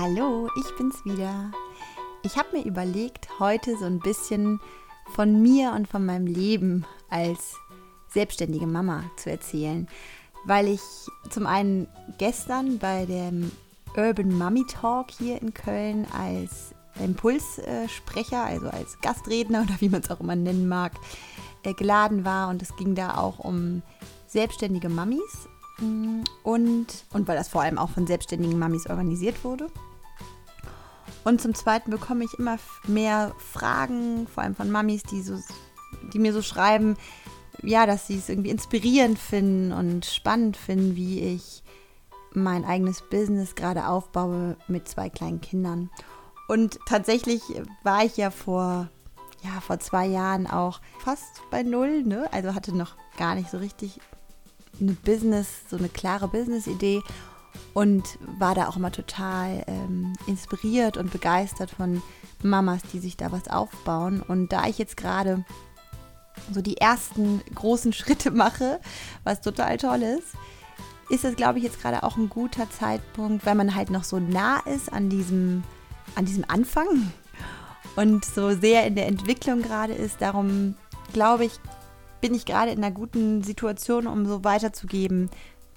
Hallo, ich bin's wieder. Ich habe mir überlegt, heute so ein bisschen von mir und von meinem Leben als selbstständige Mama zu erzählen, weil ich zum einen gestern bei dem Urban Mummy Talk hier in Köln als Impulssprecher, also als Gastredner oder wie man es auch immer nennen mag, äh, geladen war und es ging da auch um selbstständige Mamis mm, und, und weil das vor allem auch von selbstständigen Mamis organisiert wurde. Und zum Zweiten bekomme ich immer mehr Fragen, vor allem von Mamis, die, so, die mir so schreiben, ja, dass sie es irgendwie inspirierend finden und spannend finden, wie ich mein eigenes Business gerade aufbaue mit zwei kleinen Kindern. Und tatsächlich war ich ja vor, ja, vor zwei Jahren auch fast bei Null, ne? Also hatte noch gar nicht so richtig eine Business, so eine klare Business-Idee und war da auch immer total ähm, inspiriert und begeistert von Mamas, die sich da was aufbauen. Und da ich jetzt gerade so die ersten großen Schritte mache, was total toll ist, ist es, glaube ich, jetzt gerade auch ein guter Zeitpunkt, weil man halt noch so nah ist an diesem, an diesem Anfang und so sehr in der Entwicklung gerade ist. Darum glaube ich, bin ich gerade in einer guten Situation, um so weiterzugeben,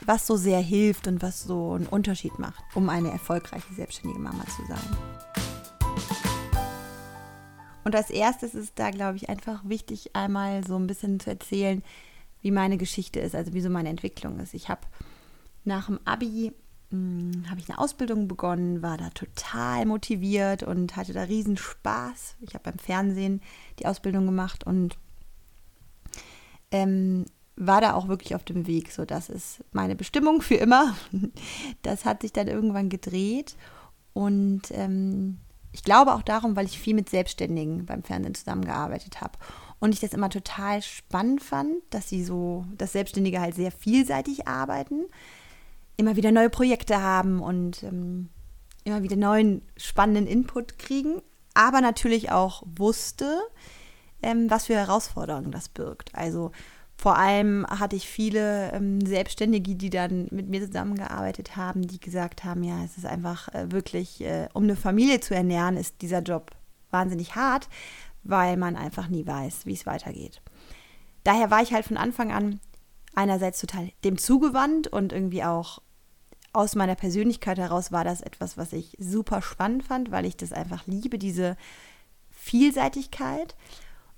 was so sehr hilft und was so einen Unterschied macht, um eine erfolgreiche selbstständige Mama zu sein. Und als erstes ist da, glaube ich, einfach wichtig, einmal so ein bisschen zu erzählen, wie meine Geschichte ist, also wie so meine Entwicklung ist. Ich habe nach dem Abi hm, habe ich eine Ausbildung begonnen, war da total motiviert und hatte da riesen Spaß. Ich habe beim Fernsehen die Ausbildung gemacht und ähm, war da auch wirklich auf dem Weg. So, das ist meine Bestimmung für immer. Das hat sich dann irgendwann gedreht. Und ähm, ich glaube auch darum, weil ich viel mit Selbstständigen beim Fernsehen zusammengearbeitet habe. Und ich das immer total spannend fand, dass sie so, dass Selbstständige halt sehr vielseitig arbeiten, immer wieder neue Projekte haben und ähm, immer wieder neuen spannenden Input kriegen, aber natürlich auch wusste, ähm, was für Herausforderungen das birgt. Also vor allem hatte ich viele ähm, Selbstständige, die dann mit mir zusammengearbeitet haben, die gesagt haben, ja, es ist einfach äh, wirklich, äh, um eine Familie zu ernähren, ist dieser Job wahnsinnig hart, weil man einfach nie weiß, wie es weitergeht. Daher war ich halt von Anfang an einerseits total dem zugewandt und irgendwie auch aus meiner Persönlichkeit heraus war das etwas, was ich super spannend fand, weil ich das einfach liebe, diese Vielseitigkeit.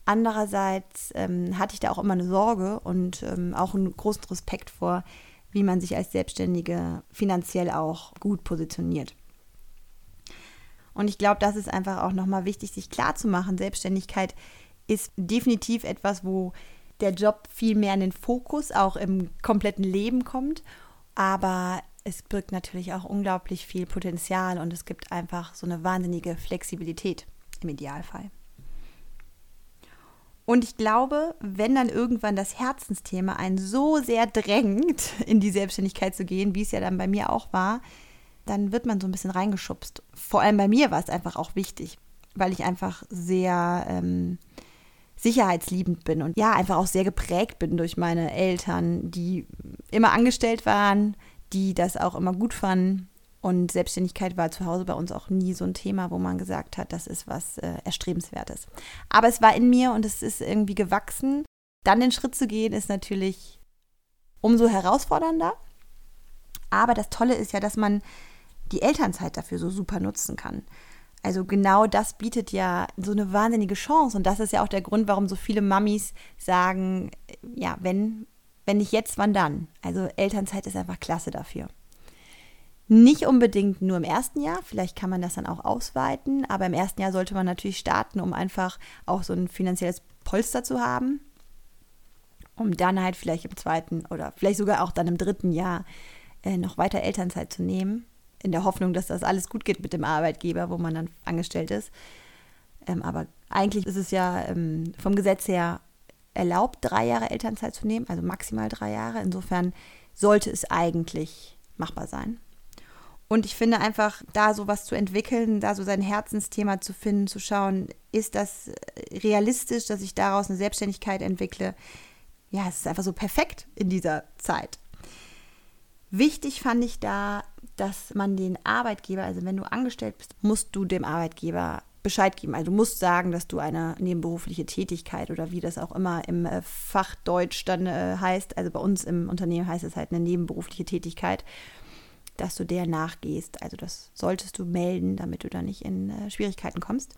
Andererseits ähm, hatte ich da auch immer eine Sorge und ähm, auch einen großen Respekt vor, wie man sich als Selbstständige finanziell auch gut positioniert. Und ich glaube, das ist einfach auch nochmal wichtig, sich klarzumachen. Selbstständigkeit ist definitiv etwas, wo der Job viel mehr in den Fokus auch im kompletten Leben kommt. Aber es birgt natürlich auch unglaublich viel Potenzial und es gibt einfach so eine wahnsinnige Flexibilität im Idealfall. Und ich glaube, wenn dann irgendwann das Herzensthema einen so sehr drängt, in die Selbstständigkeit zu gehen, wie es ja dann bei mir auch war, dann wird man so ein bisschen reingeschubst. Vor allem bei mir war es einfach auch wichtig, weil ich einfach sehr ähm, sicherheitsliebend bin und ja, einfach auch sehr geprägt bin durch meine Eltern, die immer angestellt waren, die das auch immer gut fanden und Selbstständigkeit war zu Hause bei uns auch nie so ein Thema, wo man gesagt hat, das ist was äh, Erstrebenswertes. Aber es war in mir und es ist irgendwie gewachsen. Dann den Schritt zu gehen, ist natürlich umso herausfordernder. Aber das Tolle ist ja, dass man die Elternzeit dafür so super nutzen kann. Also genau das bietet ja so eine wahnsinnige Chance. Und das ist ja auch der Grund, warum so viele Mamis sagen, ja, wenn, wenn nicht jetzt, wann dann? Also Elternzeit ist einfach klasse dafür. Nicht unbedingt nur im ersten Jahr, vielleicht kann man das dann auch ausweiten, aber im ersten Jahr sollte man natürlich starten, um einfach auch so ein finanzielles Polster zu haben, um dann halt vielleicht im zweiten oder vielleicht sogar auch dann im dritten Jahr äh, noch weiter Elternzeit zu nehmen, in der Hoffnung, dass das alles gut geht mit dem Arbeitgeber, wo man dann angestellt ist. Ähm, aber eigentlich ist es ja ähm, vom Gesetz her erlaubt, drei Jahre Elternzeit zu nehmen, also maximal drei Jahre. Insofern sollte es eigentlich machbar sein. Und ich finde einfach, da sowas zu entwickeln, da so sein Herzensthema zu finden, zu schauen, ist das realistisch, dass ich daraus eine Selbstständigkeit entwickle? Ja, es ist einfach so perfekt in dieser Zeit. Wichtig fand ich da, dass man den Arbeitgeber, also wenn du angestellt bist, musst du dem Arbeitgeber Bescheid geben. Also du musst sagen, dass du eine nebenberufliche Tätigkeit oder wie das auch immer im äh, Fachdeutsch dann äh, heißt, also bei uns im Unternehmen heißt es halt eine nebenberufliche Tätigkeit, dass du der nachgehst. Also das solltest du melden, damit du da nicht in äh, Schwierigkeiten kommst.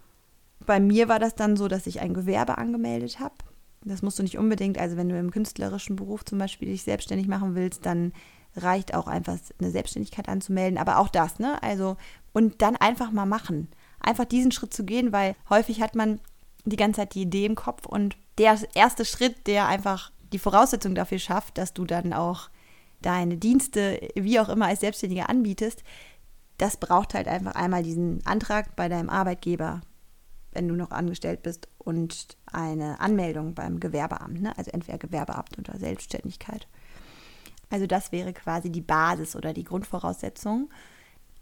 Bei mir war das dann so, dass ich ein Gewerbe angemeldet habe. Das musst du nicht unbedingt, also wenn du im künstlerischen Beruf zum Beispiel dich selbstständig machen willst, dann reicht auch einfach eine Selbstständigkeit anzumelden. Aber auch das, ne? Also, und dann einfach mal machen einfach diesen Schritt zu gehen, weil häufig hat man die ganze Zeit die Idee im Kopf und der erste Schritt, der einfach die Voraussetzung dafür schafft, dass du dann auch deine Dienste, wie auch immer, als Selbstständiger anbietest, das braucht halt einfach einmal diesen Antrag bei deinem Arbeitgeber, wenn du noch angestellt bist, und eine Anmeldung beim Gewerbeamt, ne? also entweder Gewerbeamt oder Selbstständigkeit. Also das wäre quasi die Basis oder die Grundvoraussetzung.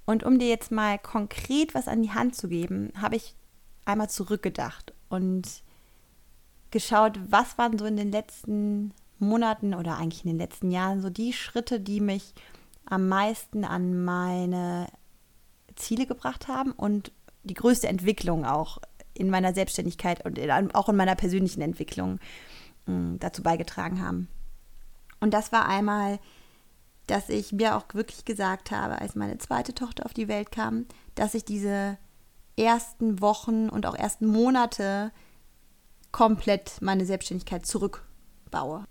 Und um dir jetzt mal konkret was an die Hand zu geben, habe ich einmal zurückgedacht und geschaut, was waren so in den letzten Monaten oder eigentlich in den letzten Jahren so die Schritte, die mich am meisten an meine Ziele gebracht haben und die größte Entwicklung auch in meiner Selbstständigkeit und in, auch in meiner persönlichen Entwicklung mh, hm, dazu beigetragen haben. Und das war einmal dass ich mir auch wirklich gesagt habe, als meine zweite Tochter auf die Welt kam, dass ich diese ersten Wochen und auch ersten Monate komplett meine Selbstständigkeit zurückbaue.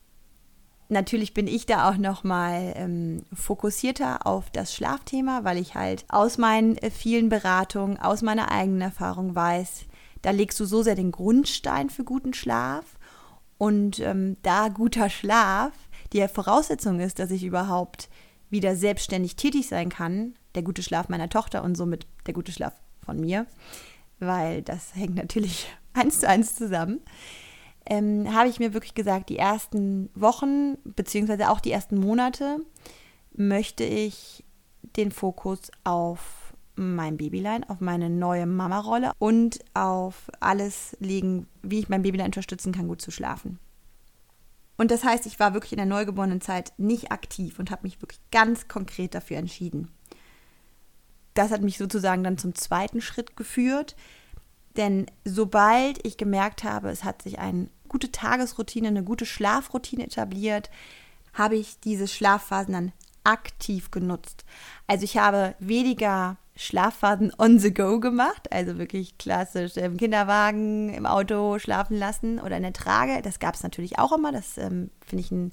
Natürlich bin ich da auch noch mal ähm, fokussierter auf das Schlafthema, weil ich halt aus meinen äh, vielen Beratungen, aus meiner eigenen Erfahrung weiß, da legst du so sehr den Grundstein für guten Schlaf. Und ähm, da guter Schlaf die Voraussetzung ist, dass ich überhaupt wieder selbstständig tätig sein kann, der gute Schlaf meiner Tochter und somit der gute Schlaf von mir, weil das hängt natürlich eins zu eins zusammen, ähm, habe ich mir wirklich gesagt, die ersten Wochen beziehungsweise auch die ersten Monate möchte ich den Fokus auf mein Babylein, auf meine neue Mama-Rolle und auf alles legen, wie ich mein Babylein unterstützen kann, gut zu schlafen. Und das heißt, ich war wirklich in der neugeborenen Zeit nicht aktiv und habe mich wirklich ganz konkret dafür entschieden. Das hat mich sozusagen dann zum zweiten Schritt geführt. Denn sobald ich gemerkt habe, es hat sich eine gute Tagesroutine, eine gute Schlafroutine etabliert, habe ich diese Schlafphasen dann aktiv genutzt. Also ich habe weniger Schlafphasen on the go gemacht, also wirklich klassisch im Kinderwagen, im Auto schlafen lassen oder in der Trage. Das gab es natürlich auch immer. Das ähm, finde ich ein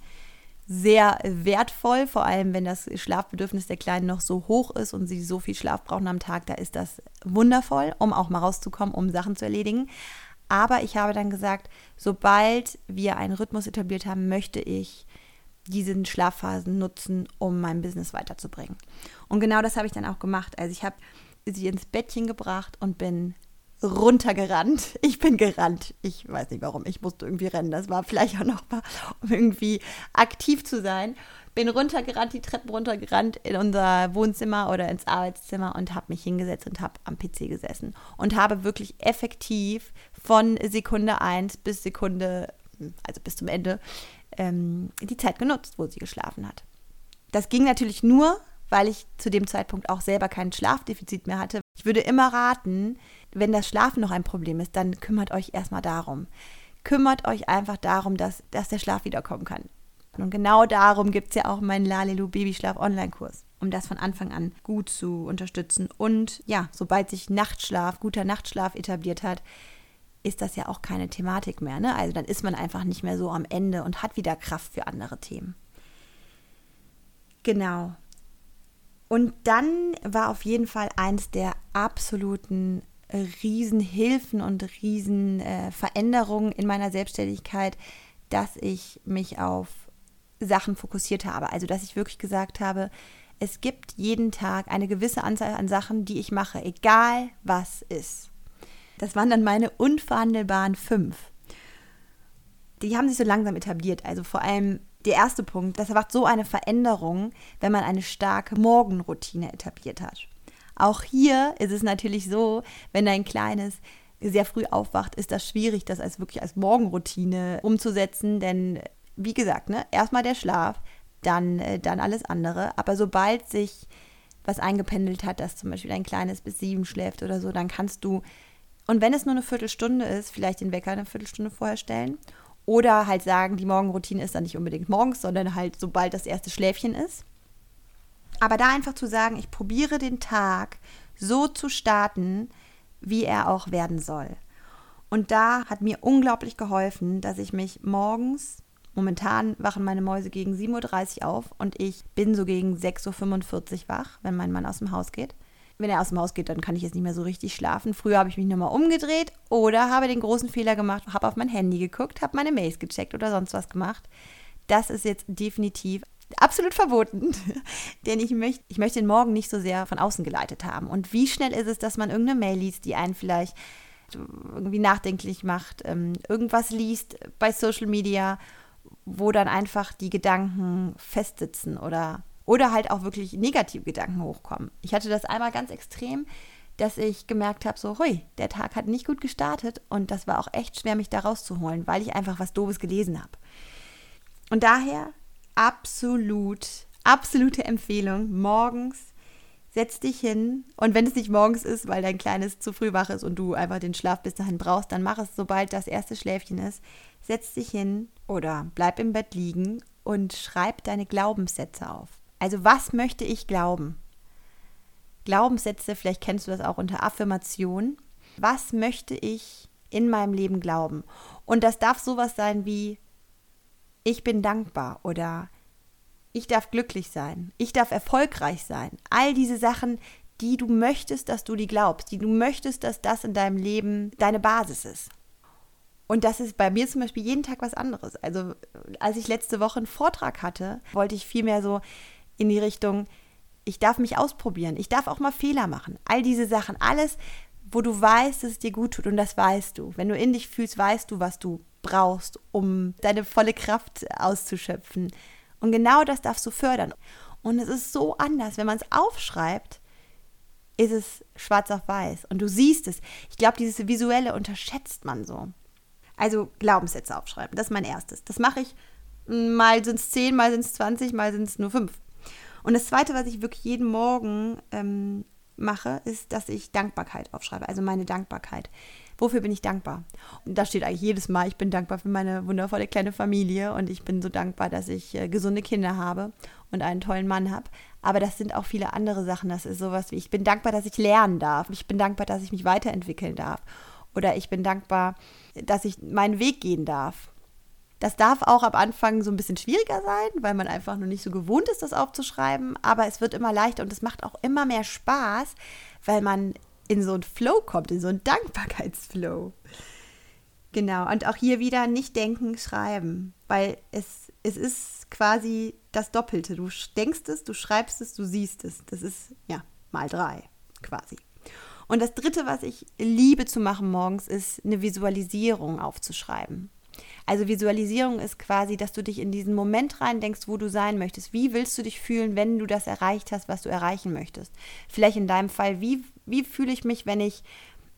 sehr wertvoll, vor allem wenn das Schlafbedürfnis der Kleinen noch so hoch ist und sie so viel Schlaf brauchen am Tag, da ist das wundervoll, um auch mal rauszukommen, um Sachen zu erledigen. Aber ich habe dann gesagt, sobald wir einen Rhythmus etabliert haben, möchte ich diesen Schlafphasen nutzen, um mein Business weiterzubringen. Und genau das habe ich dann auch gemacht. Also ich habe sie ins Bettchen gebracht und bin runtergerannt. Ich bin gerannt. Ich weiß nicht warum. Ich musste irgendwie rennen. Das war vielleicht auch noch mal, um irgendwie aktiv zu sein. Bin runtergerannt, die Treppen runtergerannt in unser Wohnzimmer oder ins Arbeitszimmer und habe mich hingesetzt und habe am PC gesessen und habe wirklich effektiv von Sekunde 1 bis Sekunde, also bis zum Ende, ähm, die Zeit genutzt, wo sie geschlafen hat. Das ging natürlich nur, weil ich zu dem Zeitpunkt auch selber kein Schlafdefizit mehr hatte. Ich würde immer raten, wenn das Schlafen noch ein Problem ist, dann kümmert euch erstmal darum. Kümmert euch einfach darum, dass, dass der Schlaf wiederkommen kann. Und genau darum gibt es ja auch meinen Lalelu Babyschlaf Online-Kurs, um das von Anfang an gut zu unterstützen. Und ja, sobald sich Nachtschlaf, guter Nachtschlaf etabliert hat, ist das ja auch keine Thematik mehr. Ne? Also dann ist man einfach nicht mehr so am Ende und hat wieder Kraft für andere Themen. Genau. Und dann war auf jeden Fall eins der absoluten Riesenhilfen und Riesenveränderungen äh, in meiner Selbstständigkeit, dass ich mich auf Sachen fokussiert habe. Also dass ich wirklich gesagt habe, es gibt jeden Tag eine gewisse Anzahl an Sachen, die ich mache, egal was ist. Das waren dann meine unverhandelbaren fünf. Die haben sich so langsam etabliert. Also vor allem der erste Punkt, das macht so eine Veränderung, wenn man eine starke Morgenroutine etabliert hat. Auch hier ist es natürlich so, wenn dein Kleines sehr früh aufwacht, ist das schwierig, das als wirklich als Morgenroutine umzusetzen, denn wie gesagt, ne, erstmal der Schlaf, dann, äh, dann alles andere. Aber sobald sich was eingependelt hat, dass zum Beispiel ein kleines bis sieben schläft oder so, dann kannst du, und wenn es nur eine Viertelstunde ist, vielleicht den Wecker eine Viertelstunde vorher stellen. Oder halt sagen, die Morgenroutine ist dann nicht unbedingt morgens, sondern halt sobald das erste Schläfchen ist. Aber da einfach zu sagen, ich probiere den Tag so zu starten, wie er auch werden soll. Und da hat mir unglaublich geholfen, dass ich mich morgens, momentan wachen meine Mäuse gegen 7.30 Uhr auf und ich bin so gegen 6.45 Uhr wach, wenn mein Mann aus dem Haus geht. Wenn er aus dem Haus geht, dann kann ich jetzt nicht mehr so richtig schlafen. Früher habe ich mich nochmal umgedreht oder habe den großen Fehler gemacht, habe auf mein Handy geguckt, habe meine Mails gecheckt oder sonst was gemacht. Das ist jetzt definitiv absolut verboten. Denn ich möchte, ich möchte den Morgen nicht so sehr von außen geleitet haben. Und wie schnell ist es, dass man irgendeine Mail liest, die einen vielleicht irgendwie nachdenklich macht, ähm, irgendwas liest bei Social Media, wo dann einfach die Gedanken festsitzen oder, oder halt auch wirklich negative Gedanken hochkommen. Ich hatte das einmal ganz extrem, dass ich gemerkt habe, so, hui, der Tag hat nicht gut gestartet und das war auch echt schwer, mich da rauszuholen, weil ich einfach was Doofes gelesen habe. Und daher absolut, absolute Empfehlung, morgens setz dich hin und wenn es nicht morgens ist, weil dein Kleines zu früh wach ist und du einfach den Schlaf bis dahin brauchst, dann mach es, sobald das erste Schläfchen ist. Setz dich hin oder bleib im Bett liegen und schreib deine Glaubenssätze auf. Also was möchte ich glauben? Glaubenssätze, vielleicht kennst du das auch unter Affirmation. Was möchte ich in meinem Leben glauben? Und das darf sowas sein wie ich bin dankbar oder ich darf glücklich sein, ich darf erfolgreich sein. All diese Sachen, die du möchtest, dass du die glaubst, die du möchtest, dass das in deinem Leben deine Basis ist. Und das ist bei mir zum Beispiel jeden Tag was anderes. Also als ich letzte Woche einen Vortrag hatte, wollte ich vielmehr so in die Richtung, ich darf mich ausprobieren, ich darf auch mal Fehler machen. All diese Sachen, alles, wo du weißt, dass es dir gut tut und das weißt du. Wenn du in dich fühlst, weißt du, was du brauchst, um deine volle Kraft auszuschöpfen. Und genau das darfst du fördern. Und es ist so anders, wenn man es aufschreibt, ist es schwarz auf weiß und du siehst es. Ich glaube, dieses visuelle unterschätzt man so. Also Glaubenssätze aufschreiben, das ist mein erstes. Das mache ich, mal sind es zehn, mal sind es 20, mal sind es nur fünf. Und das zweite, was ich wirklich jeden Morgen ähm, mache, ist, dass ich Dankbarkeit aufschreibe, also meine Dankbarkeit. Wofür bin ich dankbar? Und da steht eigentlich jedes Mal, ich bin dankbar für meine wundervolle kleine Familie und ich bin so dankbar, dass ich äh, gesunde Kinder habe und einen tollen Mann habe. Aber das sind auch viele andere Sachen. Das ist sowas wie, ich bin dankbar, dass ich lernen darf. Ich bin dankbar, dass ich mich weiterentwickeln darf. Oder ich bin dankbar, dass ich meinen Weg gehen darf. Das darf auch am Anfang so ein bisschen schwieriger sein, weil man einfach noch nicht so gewohnt ist, das aufzuschreiben. Aber es wird immer leichter und es macht auch immer mehr Spaß, weil man in so einen Flow kommt, in so einen Dankbarkeitsflow. Genau, und auch hier wieder nicht denken, schreiben, weil es, es ist quasi das Doppelte. Du denkst es, du schreibst es, du siehst es. Das ist ja mal drei quasi. Und das Dritte, was ich liebe zu machen morgens, ist eine Visualisierung aufzuschreiben. Also Visualisierung ist quasi, dass du dich in diesen Moment rein denkst, wo du sein möchtest. Wie willst du dich fühlen, wenn du das erreicht hast, was du erreichen möchtest? Vielleicht in deinem Fall, wie, wie fühle ich mich, wenn ich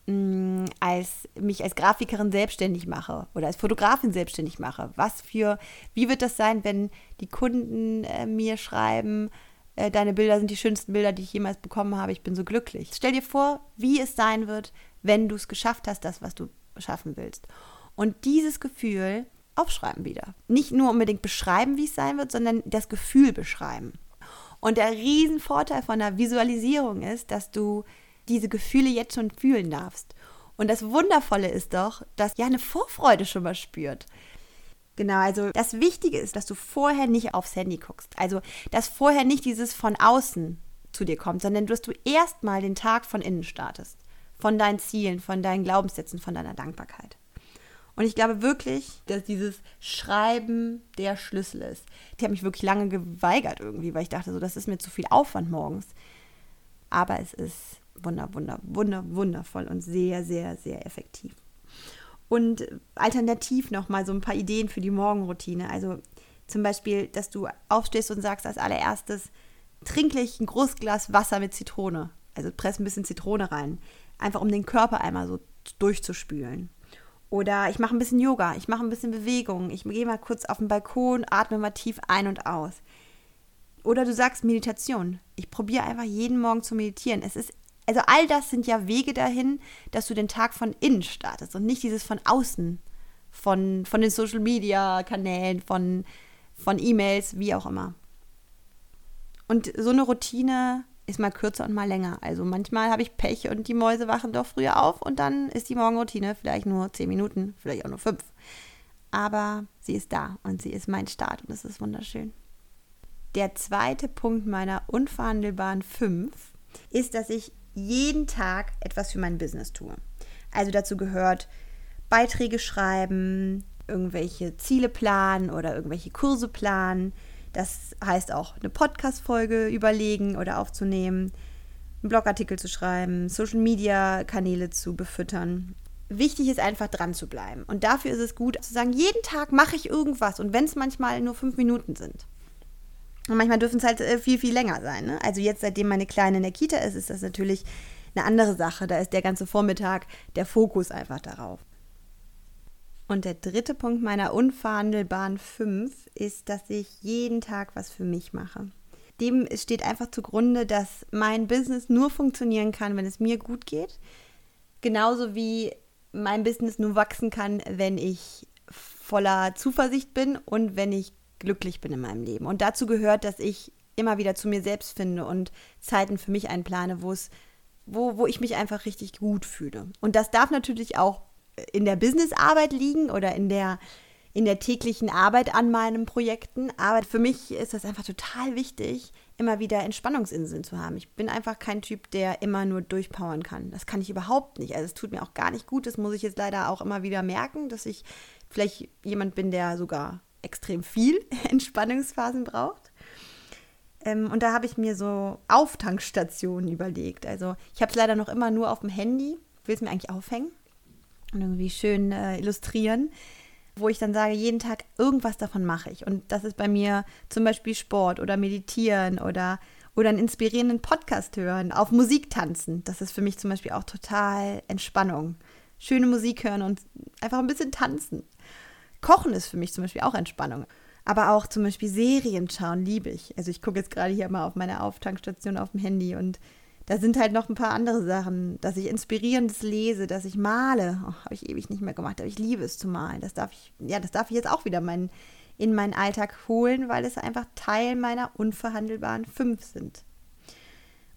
mh, mm, als, mich als Grafikerin selbstständig mache oder als Fotografin selbstständig mache? Was für, wie wird das sein, wenn die Kunden äh, mir schreiben, äh, deine Bilder sind die schönsten Bilder, die ich jemals bekommen habe, ich bin so glücklich. Stell dir vor, wie es sein wird, wenn du es geschafft hast, das, was du schaffen willst. Und dieses Gefühl aufschreiben wieder. Nicht nur unbedingt beschreiben, wie es sein wird, sondern das Gefühl beschreiben. Und der Riesenvorteil von der Visualisierung ist, dass du diese Gefühle jetzt schon fühlen darfst. Und das Wundervolle ist doch, dass ja eine Vorfreude schon mal spürt. Genau, also das Wichtige ist, dass du vorher nicht aufs Handy guckst. Also, dass vorher nicht dieses von außen zu dir kommt, sondern dass du erstmal den Tag von innen startest. Von deinen Zielen, von deinen Glaubenssätzen, von deiner Dankbarkeit. Und ich glaube wirklich, dass dieses Schreiben der Schlüssel ist. Ich habe mich wirklich lange geweigert irgendwie, weil ich dachte, so, das ist mir zu viel Aufwand morgens. Aber es ist wunder, wunder, wunder, wundervoll und sehr, sehr, sehr effektiv. Und alternativ nochmal so ein paar Ideen für die Morgenroutine. Also zum Beispiel, dass du aufstehst und sagst als allererstes, trinklich ein großes Glas Wasser mit Zitrone. Also press ein bisschen Zitrone rein. Einfach um den Körper einmal so durchzuspülen. Oder ich mache ein bisschen Yoga, ich mache ein bisschen Bewegung, ich gehe mal kurz auf den Balkon, atme mal tief ein und aus. Oder du sagst Meditation. Ich probiere einfach jeden Morgen zu meditieren. Es ist, also all das sind ja Wege dahin, dass du den Tag von innen startest und nicht dieses von außen, von, von den Social Media Kanälen, von, von E-Mails, wie auch immer. Und so eine Routine ist mal kürzer und mal länger. Also manchmal habe ich Pech und die Mäuse wachen doch früher auf und dann ist die Morgenroutine vielleicht nur zehn Minuten, vielleicht auch nur fünf. Aber sie ist da und sie ist mein Start und das ist wunderschön. Der zweite Punkt meiner unverhandelbaren fünf ist, dass ich jeden Tag etwas für mein Business tue. Also dazu gehört Beiträge schreiben, irgendwelche Ziele planen oder irgendwelche Kurse planen, das heißt auch eine Podcast-Folge überlegen oder aufzunehmen, einen Blogartikel zu schreiben, Social-Media-Kanäle zu befüttern. Wichtig ist einfach dran zu bleiben. Und dafür ist es gut zu sagen, jeden Tag mache ich irgendwas. Und wenn es manchmal nur fünf Minuten sind. Und manchmal dürfen es halt äh, viel, viel länger sein. Ne? Also jetzt, seitdem meine Kleine in der Kita ist, ist das natürlich eine andere Sache. Da ist der ganze Vormittag der Fokus einfach darauf. Und der dritte Punkt meiner unverhandelbaren fünf ist, dass ich jeden Tag was für mich mache. Dem steht einfach zugrunde, dass mein Business nur funktionieren kann, wenn es mir gut geht. Genauso wie mein Business nur wachsen kann, wenn ich voller Zuversicht bin und wenn ich glücklich bin in meinem Leben. Und dazu gehört, dass ich immer wieder zu mir selbst finde und Zeiten für mich einplane, wo wo, wo ich mich einfach richtig gut fühle. Und das darf natürlich auch in der Businessarbeit liegen oder in der, in der täglichen Arbeit an meinen Projekten. Aber für mich ist das einfach total wichtig, immer wieder Entspannungsinseln zu haben. Ich bin einfach kein Typ, der immer nur durchpowern kann. Das kann ich überhaupt nicht. Also es tut mir auch gar nicht gut. Das muss ich jetzt leider auch immer wieder merken, dass ich vielleicht jemand bin, der sogar extrem viel Entspannungsphasen braucht. Ähm, und da habe ich mir so Auftankstationen überlegt. Also ich habe es leider noch immer nur auf dem Handy. Will es mir eigentlich aufhängen? Und irgendwie schön äh, illustrieren, wo ich dann sage, jeden Tag irgendwas davon mache ich. Und das ist bei mir zum Beispiel Sport oder Meditieren oder, oder einen inspirierenden Podcast hören, auf Musik tanzen. Das ist für mich zum Beispiel auch total Entspannung. Schöne Musik hören und einfach ein bisschen tanzen. Kochen ist für mich zum Beispiel auch Entspannung. Aber auch zum Beispiel Serien schauen liebe ich. Also ich gucke jetzt gerade hier mal auf meine Auftankstation auf dem Handy und da sind halt noch ein paar andere Sachen, dass ich Inspirierendes lese, dass ich male. Oh, habe ich ewig nicht mehr gemacht, aber ich liebe es zu malen. Das darf ich, ja, das darf ich jetzt auch wieder mein, in meinen Alltag holen, weil es einfach Teil meiner unverhandelbaren fünf sind.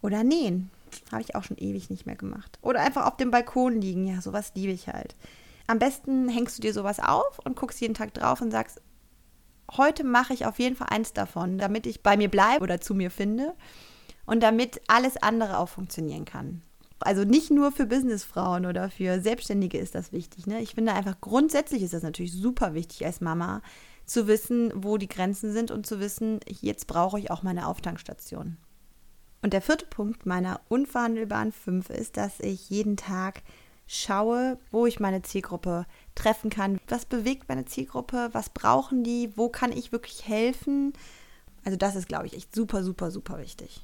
Oder nähen. Habe ich auch schon ewig nicht mehr gemacht. Oder einfach auf dem Balkon liegen. Ja, sowas liebe ich halt. Am besten hängst du dir sowas auf und guckst jeden Tag drauf und sagst, heute mache ich auf jeden Fall eins davon, damit ich bei mir bleibe oder zu mir finde und damit alles andere auch funktionieren kann. Also nicht nur für Businessfrauen oder für Selbstständige ist das wichtig. Ne? Ich finde einfach grundsätzlich ist das natürlich super wichtig als Mama zu wissen, wo die Grenzen sind und zu wissen, jetzt brauche ich auch meine Auftankstation. Und der vierte Punkt meiner unverhandelbaren fünf ist, dass ich jeden Tag schaue, wo ich meine Zielgruppe treffen kann. Was bewegt meine Zielgruppe? Was brauchen die? Wo kann ich wirklich helfen? Also das ist, glaube ich, echt super, super, super wichtig.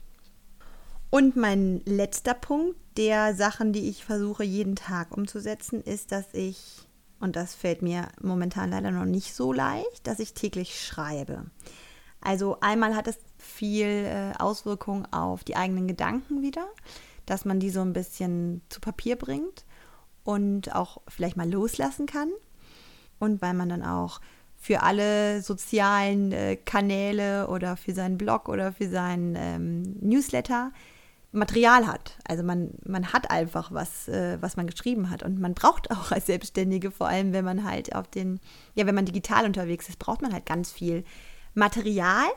Und mein letzter Punkt der Sachen, die ich versuche jeden Tag umzusetzen, ist, dass ich, und das fällt mir momentan leider noch nicht so leicht, dass ich täglich schreibe. Also einmal hat es viel äh, Auswirkung auf die eigenen Gedanken wieder, dass man die so ein bisschen zu Papier bringt und auch vielleicht mal loslassen kann. Und weil man dann auch für alle sozialen äh, Kanäle oder für seinen Blog oder für seinen ähm, Newsletter Material hat. Also man, man hat einfach was, äh, was man geschrieben hat. Und man braucht auch als Selbstständige, vor allem wenn man halt auf den, ja, wenn man digital unterwegs ist, braucht man halt ganz viel Material.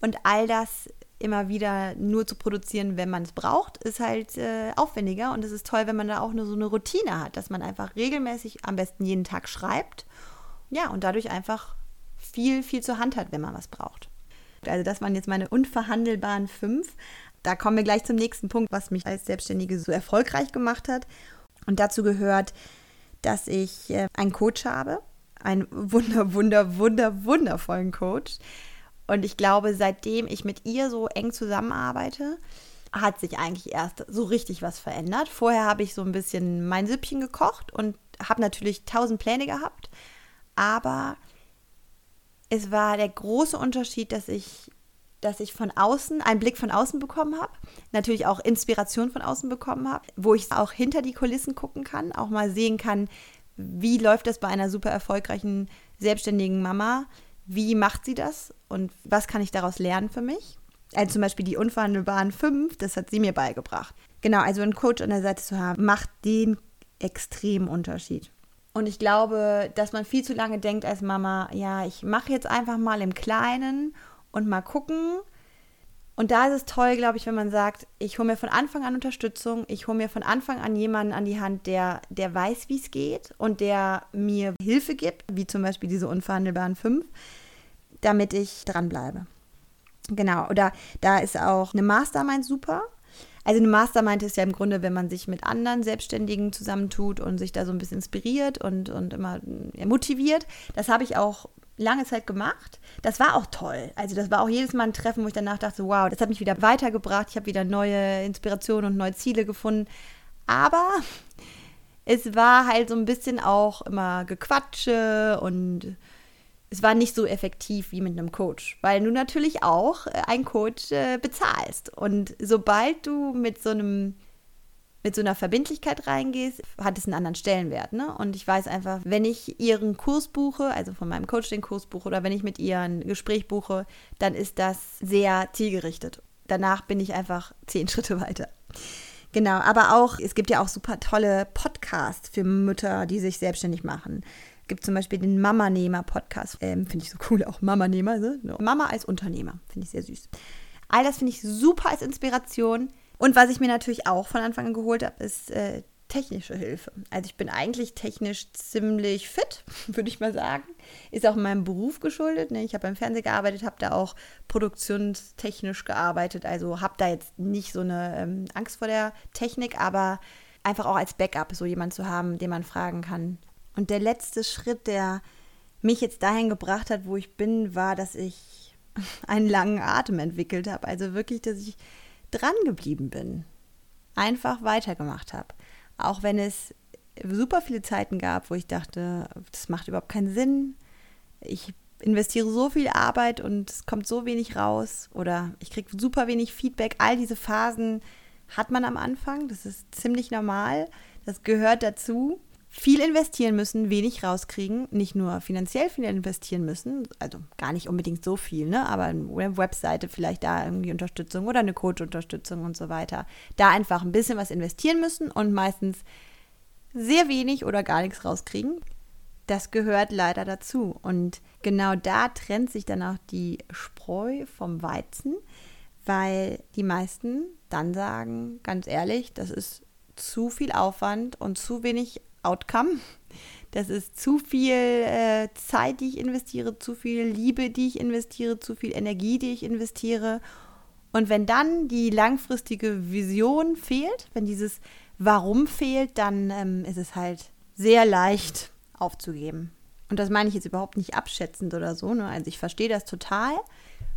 Und all das immer wieder nur zu produzieren, wenn man es braucht, ist halt äh, aufwendiger. Und es ist toll, wenn man da auch nur so eine Routine hat, dass man einfach regelmäßig, am besten jeden Tag schreibt. Ja, und dadurch einfach viel, viel zur Hand hat, wenn man was braucht. Also das waren jetzt meine unverhandelbaren fünf da kommen wir gleich zum nächsten Punkt, was mich als Selbstständige so erfolgreich gemacht hat. Und dazu gehört, dass ich äh, einen Coach habe, einen wunder, wunder, wunder, wundervollen Coach. Und ich glaube, seitdem ich mit ihr so eng zusammenarbeite, hat sich eigentlich erst so richtig was verändert. Vorher habe ich so ein bisschen mein Süppchen gekocht und habe natürlich tausend Pläne gehabt. Aber es war der große Unterschied, dass ich dass ich von außen einen Blick von außen bekommen habe, natürlich auch Inspiration von außen bekommen habe, wo ich auch hinter die Kulissen gucken kann, auch mal sehen kann, wie läuft das bei einer super erfolgreichen selbstständigen Mama, wie macht sie das und was kann ich daraus lernen für mich. Also zum Beispiel die unverhandelbaren fünf, das hat sie mir beigebracht. Genau, also einen Coach an der Seite zu haben, macht den extremen Unterschied. Und ich glaube, dass man viel zu lange denkt als Mama, ja, ich mache jetzt einfach mal im Kleinen und mal gucken. Und da ist es toll, glaube ich, wenn man sagt, ich hole mir von Anfang an Unterstützung, ich hole mir von Anfang an jemanden an die Hand, der, der weiß, wie es geht und der mir Hilfe gibt, wie zum Beispiel diese unverhandelbaren fünf, damit ich dranbleibe. Genau, oder da ist auch eine Mastermind super. Also eine Mastermind ist ja im Grunde, wenn man sich mit anderen Selbstständigen zusammentut und sich da so ein bisschen inspiriert und, und immer motiviert. Das habe ich auch lange Zeit gemacht. Das war auch toll. Also das war auch jedes Mal ein Treffen, wo ich danach dachte, wow, das hat mich wieder weitergebracht. Ich habe wieder neue Inspirationen und neue Ziele gefunden. Aber es war halt so ein bisschen auch immer Gequatsche und es war nicht so effektiv wie mit einem Coach, weil du natürlich auch äh, einen Coach äh, bezahlst. Und sobald du mit so einem mit so einer Verbindlichkeit reingehst, hat es einen anderen Stellenwert. Ne? Und ich weiß einfach, wenn ich ihren Kurs buche, also von meinem Coach den Kurs buche oder wenn ich mit ihr ein Gespräch buche, dann ist das sehr zielgerichtet. Danach bin ich einfach zehn Schritte weiter. Genau, aber auch, es gibt ja auch super tolle Podcasts für Mütter, die sich selbstständig machen gibt zum Beispiel den Mama-Nehmer-Podcast. Ähm, finde ich so cool, auch Mama-Nehmer. Ne? Mama als Unternehmer. Finde ich sehr süß. All das finde ich super als Inspiration. Und was ich mir natürlich auch von Anfang an geholt habe, ist äh, technische Hilfe. Also ich bin eigentlich technisch ziemlich fit, würde ich mal sagen. Ist auch in meinem Beruf geschuldet. Ne? Ich habe beim Fernsehen gearbeitet, habe da auch produktionstechnisch gearbeitet. Also habe da jetzt nicht so eine ähm, Angst vor der Technik, aber einfach auch als Backup so jemand zu haben, den man fragen kann, und der letzte Schritt, der mich jetzt dahin gebracht hat, wo ich bin, war, dass ich einen langen Atem entwickelt habe. Also wirklich, dass ich dran geblieben bin. Einfach weitergemacht habe. Auch wenn es super viele Zeiten gab, wo ich dachte, das macht überhaupt keinen Sinn. Ich investiere so viel Arbeit und es kommt so wenig raus oder ich kriege super wenig Feedback. All diese Phasen hat man am Anfang. Das ist ziemlich normal. Das gehört dazu viel investieren müssen, wenig rauskriegen, nicht nur finanziell viel investieren müssen, also gar nicht unbedingt so viel, ne, aber eine Webseite vielleicht da irgendwie Unterstützung oder eine Coach-Unterstützung und so weiter. Da einfach ein bisschen was investieren müssen und meistens sehr wenig oder gar nichts rauskriegen. Das gehört leider dazu. Und genau da trennt sich dann auch die Spreu vom Weizen, weil die meisten dann sagen, ganz ehrlich, das ist zu viel Aufwand und zu wenig Outcome. Das ist zu viel äh, Zeit, die ich investiere, zu viel Liebe, die ich investiere, zu viel Energie, die ich investiere. Und wenn dann die langfristige Vision fehlt, wenn dieses Warum fehlt, dann ähm, ist es halt sehr leicht aufzugeben. Und das meine ich jetzt überhaupt nicht abschätzend oder so. Ne? Also ich verstehe das total.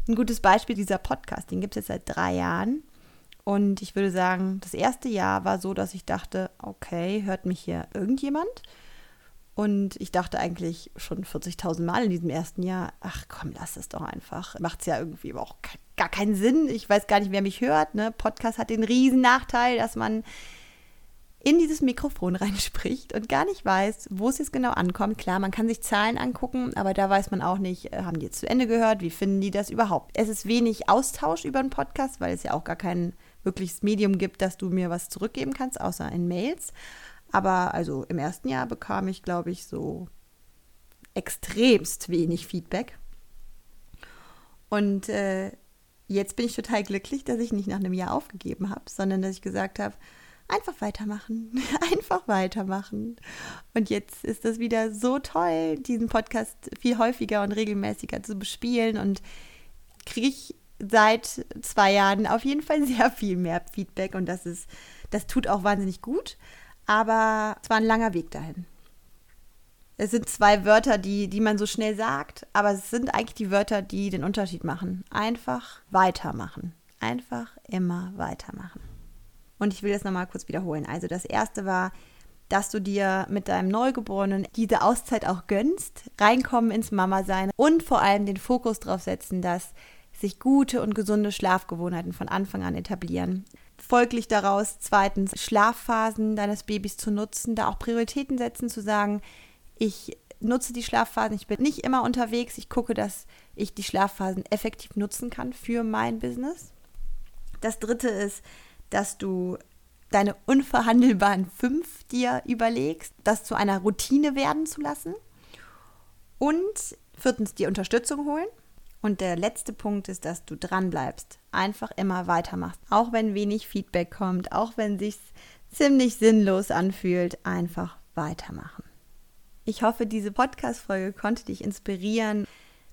Ein gutes Beispiel dieser Podcast, den gibt es jetzt seit drei Jahren. Und ich würde sagen, das erste Jahr war so, dass ich dachte, okay, hört mich hier irgendjemand? Und ich dachte eigentlich schon 40.000 Mal in diesem ersten Jahr, ach komm, lass es doch einfach. Macht es ja irgendwie auch gar keinen Sinn. Ich weiß gar nicht, wer mich hört. Ne? Podcast hat den riesen Nachteil, dass man in dieses Mikrofon reinspricht und gar nicht weiß, wo es jetzt genau ankommt. Klar, man kann sich Zahlen angucken, aber da weiß man auch nicht, äh, haben die jetzt zu Ende gehört, wie finden die das überhaupt. Es ist wenig Austausch über einen Podcast, weil es ja auch gar keinen wirkliches Medium gibt, dass du mir was zurückgeben kannst, außer in Mails. Aber also im ersten Jahr bekam ich, glaube ich, so extremst wenig Feedback. Und äh, jetzt bin ich total glücklich, dass ich nicht nach einem Jahr aufgegeben habe, sondern dass ich gesagt habe, einfach weitermachen, einfach weitermachen. Und jetzt ist das wieder so toll, diesen Podcast viel häufiger und regelmäßiger zu bespielen und kriege ich seit zwei Jahren auf jeden Fall sehr viel mehr Feedback und das ist, das tut auch wahnsinnig gut. Aber es war ein langer Weg dahin. Es sind zwei Wörter, die, die man so schnell sagt, aber es sind eigentlich die Wörter, die den Unterschied machen. Einfach weitermachen. Einfach immer weitermachen. Und ich will das nochmal kurz wiederholen. Also das erste war, dass du dir mit deinem Neugeborenen diese Auszeit auch gönnst, reinkommen ins Mama sein und vor allem den Fokus darauf setzen, dass sich gute und gesunde Schlafgewohnheiten von Anfang an etablieren. Folglich daraus zweitens Schlafphasen deines Babys zu nutzen, da auch Prioritäten setzen, zu sagen, ich nutze die Schlafphasen, ich bin nicht immer unterwegs, ich gucke, dass ich die Schlafphasen effektiv nutzen kann für mein Business. Das dritte ist, dass du deine unverhandelbaren fünf dir überlegst, das zu einer Routine werden zu lassen. Und viertens, die Unterstützung holen. Und der letzte Punkt ist, dass du dran bleibst, einfach immer weitermachst, auch wenn wenig Feedback kommt, auch wenn sich ziemlich sinnlos anfühlt, einfach weitermachen. Ich hoffe, diese Podcast-Folge konnte dich inspirieren.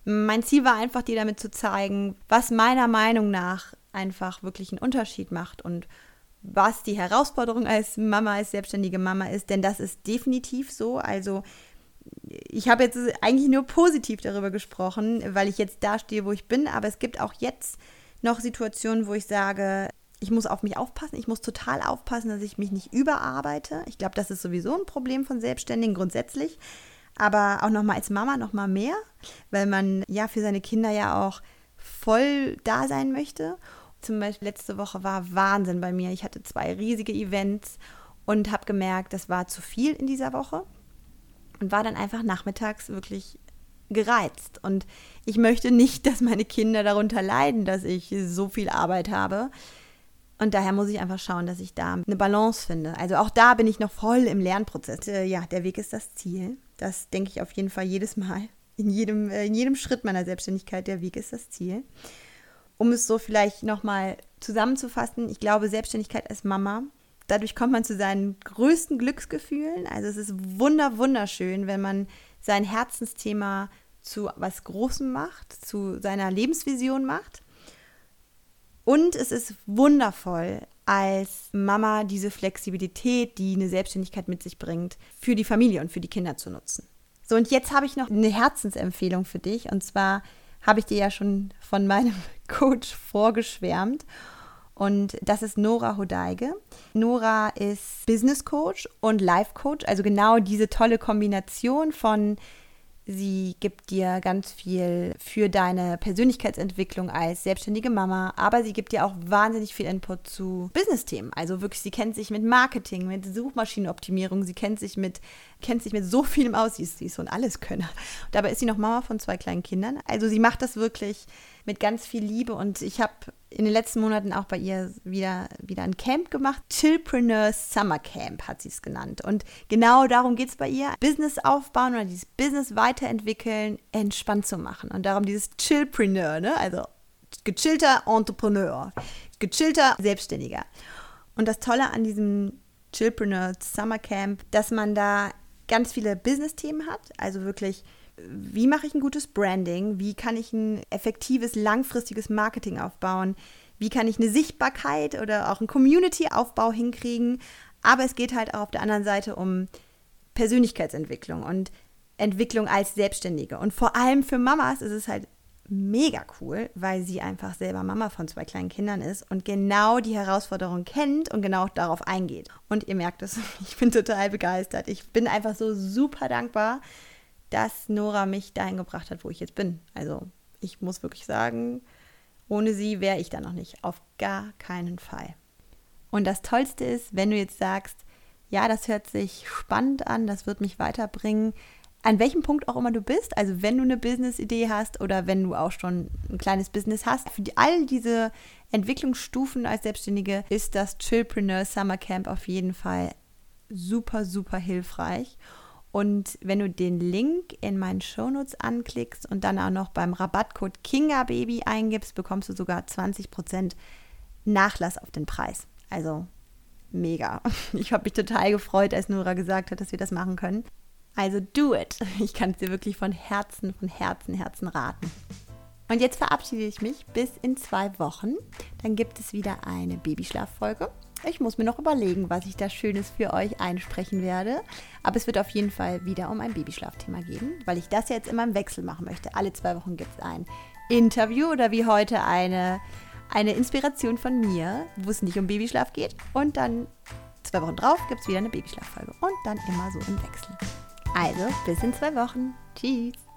Mein Ziel war einfach, dir damit zu zeigen, was meiner Meinung nach einfach wirklich einen Unterschied macht und was die Herausforderung als Mama, als selbstständige Mama ist, denn das ist definitiv so. Also ich habe jetzt eigentlich nur positiv darüber gesprochen, weil ich jetzt da stehe, wo ich bin, aber es gibt auch jetzt noch Situationen, wo ich sage, ich muss auf mich aufpassen, ich muss total aufpassen, dass ich mich nicht überarbeite. Ich glaube, das ist sowieso ein Problem von Selbstständigen grundsätzlich, aber auch nochmal als Mama nochmal mehr, weil man ja für seine Kinder ja auch voll da sein möchte. Zum Beispiel letzte Woche war Wahnsinn bei mir. Ich hatte zwei riesige Events und habe gemerkt, das war zu viel in dieser Woche und war dann einfach nachmittags wirklich gereizt. Und ich möchte nicht, dass meine Kinder darunter leiden, dass ich so viel Arbeit habe. Und daher muss ich einfach schauen, dass ich da eine Balance finde. Also auch da bin ich noch voll im Lernprozess. Äh, ja, der Weg ist das Ziel. Das denke ich auf jeden Fall jedes Mal. In jedem, äh, in jedem Schritt meiner Selbstständigkeit, der Weg ist das Ziel. Um es so vielleicht nochmal zusammenzufassen, ich glaube, Selbstständigkeit als Mama Dadurch kommt man zu seinen größten Glücksgefühlen. Also es ist wunder, wunderschön, wenn man sein Herzensthema zu was Großem macht, zu seiner Lebensvision macht. Und es ist wundervoll, als Mama diese Flexibilität, die eine Selbstständigkeit mit sich bringt, für die Familie und für die Kinder zu nutzen. So, und jetzt habe ich noch eine Herzensempfehlung für dich. Und zwar habe ich dir ja schon von meinem Coach vorgeschwärmt. Und das ist Nora Hodeige. Nora ist Business Coach und Life Coach, also genau diese tolle Kombination von Sie gibt dir ganz viel für deine Persönlichkeitsentwicklung als selbstständige Mama, aber sie gibt dir auch wahnsinnig viel Input zu Business-Themen. Also wirklich, sie kennt sich mit Marketing, mit Suchmaschinenoptimierung, sie kennt sich mit, kennt sich mit so vielem aus. Sie ist, sie ist so ein Alleskönner. dabei ist sie noch Mama von zwei kleinen Kindern. Also sie macht das wirklich mit ganz viel Liebe und ich habe in den letzten Monaten auch bei ihr wieder, wieder ein Camp gemacht. Chillpreneur Summer Camp hat sie es genannt. Und genau darum geht es bei ihr. Business aufbauen oder dieses Business weiterentwickeln, entspannt zu machen. Und darum dieses Chillpreneur, ne? also gechillter Entrepreneur, gechillter Selbstständiger. Und das Tolle an diesem Chillpreneur Summer Camp, dass man da ganz viele Business-Themen hat, also wirklich wie mache ich ein gutes Branding? Wie kann ich ein effektives, langfristiges Marketing aufbauen? Wie kann ich eine Sichtbarkeit oder auch einen Community-Aufbau hinkriegen? Aber es geht halt auch auf der anderen Seite um Persönlichkeitsentwicklung und Entwicklung als Selbstständige. Und vor allem für Mamas ist es halt mega cool, weil sie einfach selber Mama von zwei kleinen Kindern ist und genau die Herausforderung kennt und genau darauf eingeht. Und ihr merkt es, ich bin total begeistert. Ich bin einfach so super dankbar, dass Nora mich dahin gebracht hat, wo ich jetzt bin. Also ich muss wirklich sagen, ohne sie wäre ich da noch nicht. Auf gar keinen Fall. Und das Tollste ist, wenn du jetzt sagst, ja, das hört sich spannend an, das wird mich weiterbringen, an welchem Punkt auch immer du bist, also wenn du eine Business-Idee hast oder wenn du auch schon ein kleines Business hast, für die, all diese Entwicklungsstufen als Selbstständige ist das Chillpreneur Summer Camp auf jeden Fall super, super hilfreich. Und wenn du den Link in meinen Shownotes anklickst und dann auch noch beim Rabattcode KingaBaby eingibst, bekommst du sogar 20% Nachlass auf den Preis. Also mega. Ich habe mich total gefreut, als Nora gesagt hat, dass wir das machen können. Also do it. Ich kann es dir wirklich von Herzen, von Herzen, Herzen raten. Und jetzt verabschiede ich mich bis in zwei Wochen. Dann gibt es wieder eine Babyschlaffolge. Ich muss mir noch überlegen, was ich da Schönes für euch einsprechen werde. Aber es wird auf jeden Fall wieder um ein Babyschlafthema gehen, weil ich das jetzt immer im Wechsel machen möchte. Alle zwei Wochen gibt es ein Interview oder wie heute eine, eine Inspiration von mir, wo es nicht um Babyschlaf geht. Und dann zwei Wochen drauf gibt es wieder eine Babyschlaffolge. Und dann immer so im Wechsel. Also, bis in zwei Wochen. Tschüss.